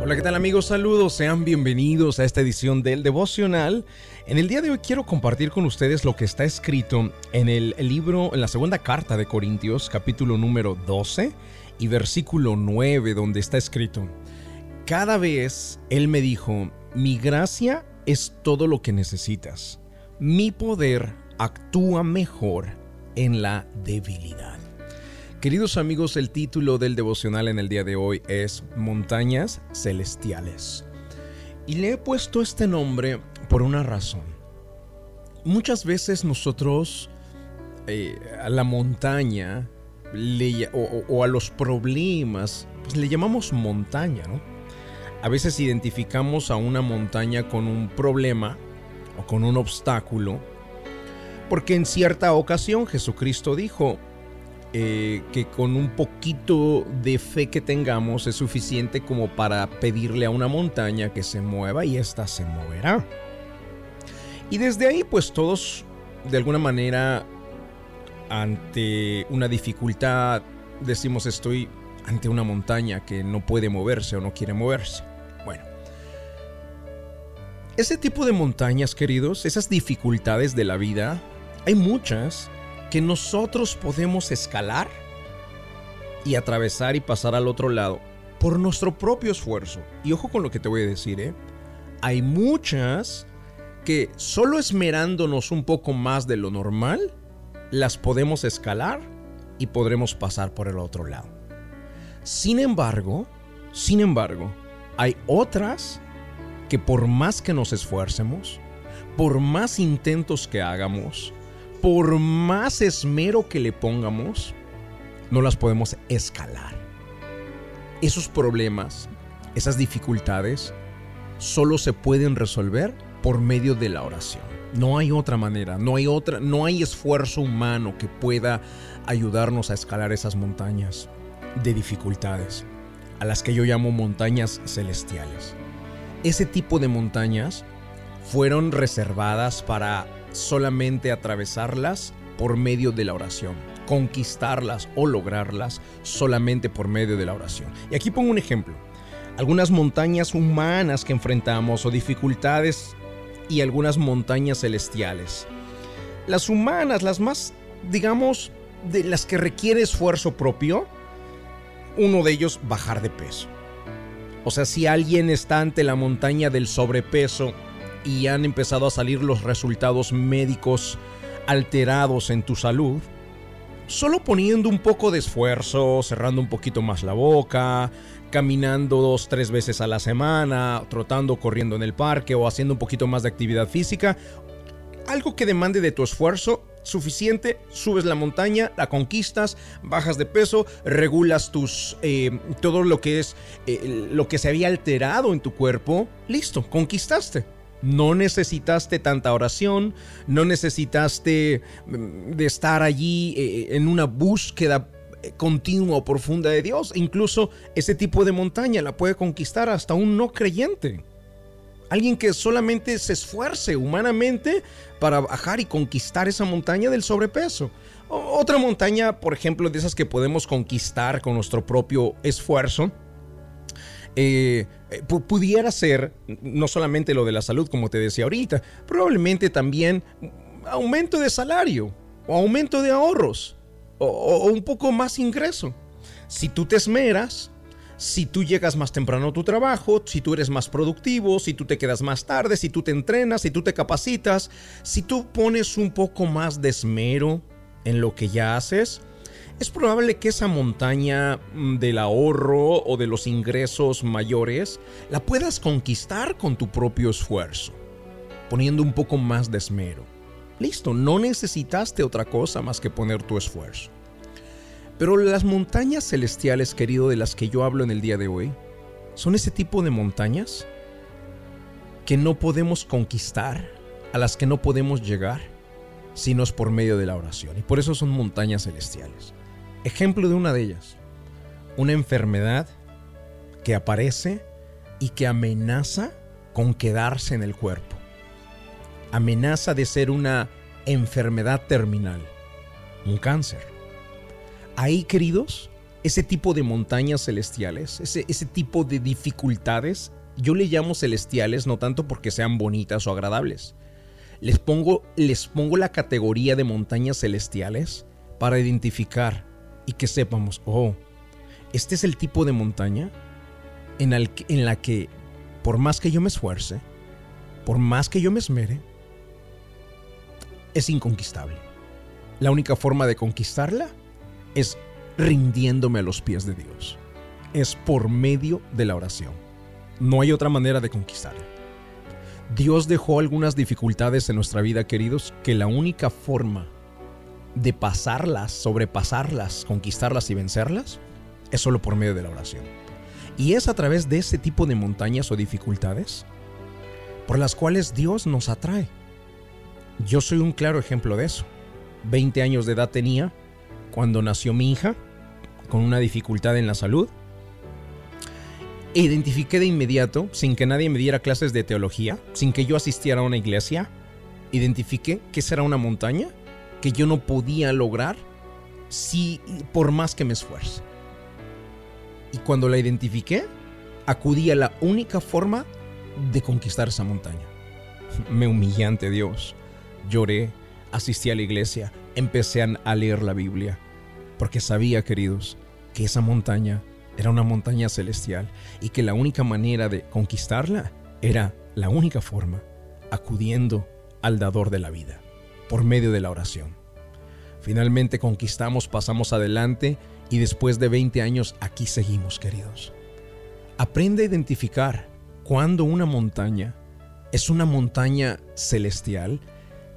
Hola, ¿qué tal amigos? Saludos, sean bienvenidos a esta edición del devocional. En el día de hoy quiero compartir con ustedes lo que está escrito en el libro, en la segunda carta de Corintios, capítulo número 12 y versículo 9, donde está escrito, Cada vez Él me dijo, mi gracia es todo lo que necesitas. Mi poder actúa mejor en la debilidad. Queridos amigos, el título del devocional en el día de hoy es Montañas Celestiales. Y le he puesto este nombre por una razón. Muchas veces nosotros eh, a la montaña o, a los problemas pues le llamamos montaña, ¿no? A veces identificamos a una montaña con un problema o con un obstáculo, porque en cierta ocasión Jesucristo dijo, eh, que con un poquito de fe que tengamos es suficiente como para pedirle a una montaña que se mueva y ésta se moverá. Y desde ahí pues todos de alguna manera ante una dificultad decimos estoy ante una montaña que no puede moverse o no quiere moverse. Bueno, ese tipo de montañas queridos, esas dificultades de la vida, hay muchas que nosotros podemos escalar y atravesar y pasar al otro lado por nuestro propio esfuerzo. Y ojo con lo que te voy a decir, ¿eh? Hay muchas que solo esmerándonos un poco más de lo normal, las podemos escalar y podremos pasar por el otro lado. Sin embargo, sin embargo, hay otras que por más que nos esfuercemos, por más intentos que hagamos, por más esmero que le pongamos, no las podemos escalar. Esos problemas, esas dificultades, solo se pueden resolver por medio de la oración. No hay otra manera, no hay otra, no hay esfuerzo humano que pueda ayudarnos a escalar esas montañas de dificultades, a las que yo llamo montañas celestiales. Ese tipo de montañas fueron reservadas para solamente atravesarlas por medio de la oración, conquistarlas o lograrlas solamente por medio de la oración. Y aquí pongo un ejemplo. Algunas montañas humanas que enfrentamos o dificultades y algunas montañas celestiales. Las humanas, las más, digamos, de las que requiere esfuerzo propio, uno de ellos bajar de peso. O sea, si alguien está ante la montaña del sobrepeso y han empezado a salir los resultados médicos alterados en tu salud, solo poniendo un poco de esfuerzo, cerrando un poquito más la boca, caminando dos, tres veces a la semana, trotando, corriendo en el parque o haciendo un poquito más de actividad física, algo que demande de tu esfuerzo suficiente, subes la montaña, la conquistas, bajas de peso, regulas tus eh, todo lo que es eh, lo que se había alterado en tu cuerpo, listo, conquistaste. No necesitaste tanta oración, no necesitaste mm, de estar allí eh, en una búsqueda eh, continua o profunda de Dios. Incluso ese tipo de montaña la puede conquistar hasta un no creyente. Alguien que solamente se esfuerce humanamente para bajar y conquistar esa montaña del sobrepeso. otra montaña, por ejemplo, de esas que podemos conquistar con nuestro propio esfuerzo, eh, eh, pudiera ser no solamente lo de la salud, como te decía ahorita, probablemente también aumento de salario o aumento de ahorros o, un poco más ingreso. Si tú te esmeras, si tú llegas más temprano a tu trabajo, si tú eres más productivo, si tú te quedas más tarde, si tú te entrenas, si tú te capacitas, si tú pones un poco más de esmero en lo que ya haces, es probable que esa montaña mm, del ahorro o de los ingresos mayores la puedas conquistar con tu propio esfuerzo, poniendo un poco más de esmero. Listo, no necesitaste otra cosa más que poner tu esfuerzo. Pero las montañas celestiales, querido, de las que yo hablo en el día de hoy, son ese tipo de montañas que no podemos conquistar, a las que no podemos llegar, sino es por medio de la oración. Y por eso son montañas celestiales. Ejemplo de una de ellas, una enfermedad que aparece y que amenaza con quedarse en el cuerpo. Amenaza de ser una enfermedad terminal, un cáncer. Ahí, queridos, ese tipo de montañas celestiales, ese, ese tipo de dificultades, yo le llamo celestiales no tanto porque sean bonitas o agradables. Les pongo, les pongo la categoría de montañas celestiales para identificar y que sepamos, oh, este es el tipo de montaña en, la que por más que yo me esfuerce, por más que yo me esmere, es inconquistable. La única forma de conquistarla es rindiéndome a los pies de Dios. Es por medio de la oración. No hay otra manera de conquistarla. Dios dejó algunas dificultades en nuestra vida, queridos, que la única forma de pasarlas, sobrepasarlas, conquistarlas y vencerlas es solo por medio de la oración. Y es a través de ese tipo de montañas o dificultades por las cuales Dios nos atrae. Yo soy un claro ejemplo de eso. 20 años de edad tenía cuando nació mi hija con una dificultad en la salud. Identifiqué de inmediato, sin que nadie me diera clases de teología, sin que yo asistiera a una iglesia, identifiqué que esa era una montaña que yo no podía lograr si por más que me esfuerce. Y cuando la identifiqué, acudí a la única forma de conquistar esa montaña. Me humillé ante Dios, lloré, asistí a la iglesia, empecé a leer la Biblia, porque sabía, queridos, que esa montaña era una montaña celestial y que la única manera de conquistarla era la única forma, acudiendo al dador de la vida, por medio de la oración. Finalmente conquistamos, pasamos adelante y después de 20 años aquí seguimos, queridos. Aprende a identificar cuando una montaña es una montaña celestial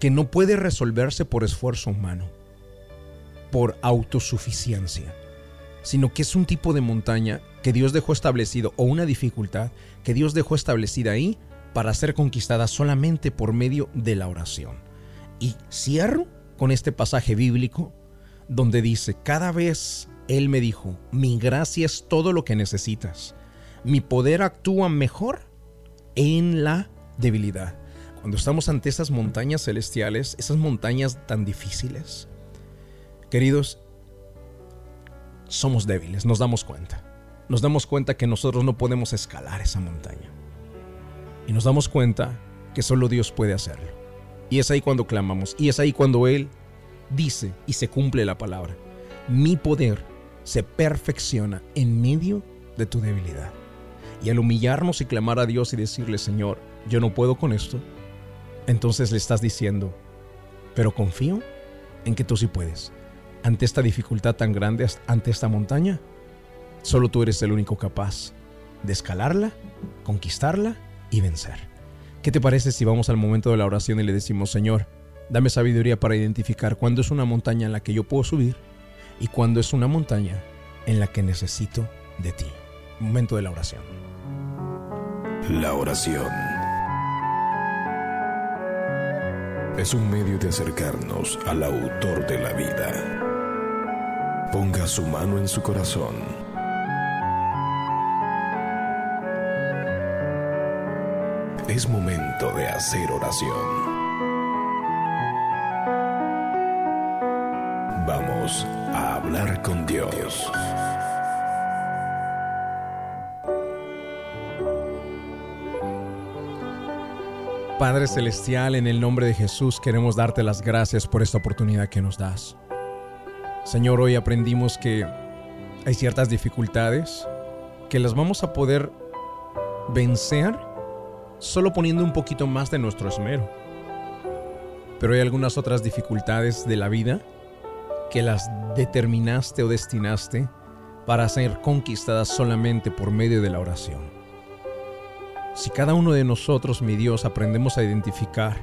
que no puede resolverse por esfuerzo humano, por autosuficiencia, sino que es un tipo de montaña que Dios dejó establecido o una dificultad que Dios dejó establecida ahí para ser conquistada solamente por medio de la oración. Y cierro con este pasaje bíblico donde dice, cada vez Él me dijo, mi gracia es todo lo que necesitas mi poder actúa mejor en la debilidad. Cuando estamos ante esas montañas celestiales, esas montañas tan difíciles, queridos, somos débiles, nos damos cuenta. Nos damos cuenta que nosotros no podemos escalar esa montaña. Y nos damos cuenta que solo Dios puede hacerlo. Y es ahí cuando clamamos. Y es ahí cuando Él dice y se cumple la palabra. Mi poder se perfecciona en medio de tu debilidad. Y al humillarnos y clamar a Dios y decirle, Señor, yo no puedo con esto, entonces le estás diciendo, pero confío en que tú sí puedes. Ante esta dificultad tan grande, ante esta montaña, solo tú eres el único capaz de escalarla, conquistarla y vencer. ¿Qué te parece si vamos al momento de la oración y le decimos, Señor, dame sabiduría para identificar cuándo es una montaña en la que yo puedo subir y cuándo es una montaña en la que necesito de ti? Momento de la oración. La oración es un medio de acercarnos al autor de la vida. Ponga su mano en su corazón. Es momento de hacer oración. Vamos a hablar con Dios. Padre Celestial, en el nombre de Jesús queremos darte las gracias por esta oportunidad que nos das. Señor, hoy aprendimos que hay ciertas dificultades que las vamos a poder vencer solo poniendo un poquito más de nuestro esmero. Pero hay algunas otras dificultades de la vida que las determinaste o destinaste para ser conquistadas solamente por medio de la oración. Si cada uno de nosotros, mi Dios, aprendemos a identificar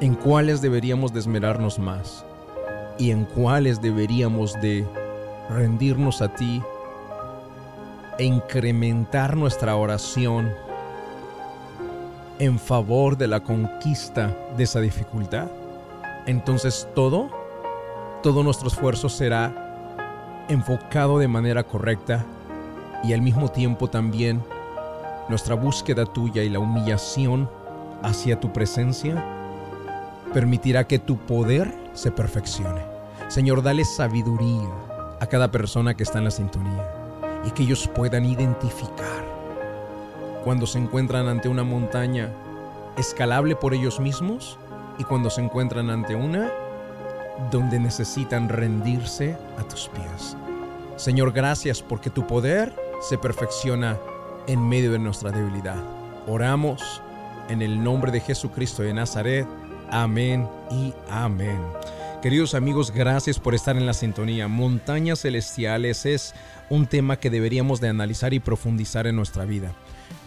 en cuáles deberíamos de esmerarnos más y en cuáles deberíamos de rendirnos a ti e incrementar nuestra oración en favor de la conquista de esa dificultad, entonces todo, todo nuestro esfuerzo será enfocado de manera correcta y al mismo tiempo también nuestra búsqueda tuya y la humillación hacia tu presencia permitirá que tu poder se perfeccione. Señor, dale sabiduría a cada persona que está en la sintonía y que ellos puedan identificar cuando se encuentran ante una montaña escalable por ellos mismos y cuando se encuentran ante una donde necesitan rendirse a tus pies. Señor, gracias porque tu poder se perfecciona en medio de nuestra debilidad. Oramos en el nombre de Jesucristo de Nazaret. Amén y amén. Queridos amigos, gracias por estar en la sintonía. Montañas celestiales es un tema que deberíamos de analizar y profundizar en nuestra vida.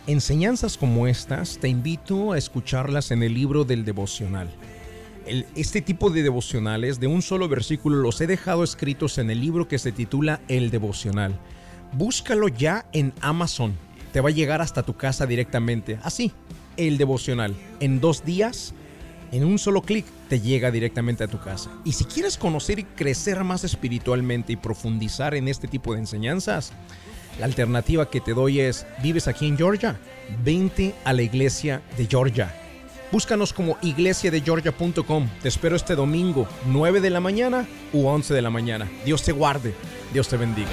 Enseñanzas como estas te invito a escucharlas en el libro del devocional. este tipo de devocionales de un solo versículo los he dejado escritos en el libro que se titula El devocional. Búscalo ya en Amazon. Te va a llegar hasta tu casa directamente. Así, el devocional. En dos días, en un solo clic, te llega directamente a tu casa. Y si quieres conocer y crecer más espiritualmente y profundizar en este tipo de enseñanzas, la alternativa que te doy es, ¿vives aquí en Georgia? Vente a la iglesia de Georgia. Búscanos como iglesiadegeorgia.com. Te espero este domingo, 9 de la mañana u 11 de la mañana. Dios te guarde. Dios te bendiga.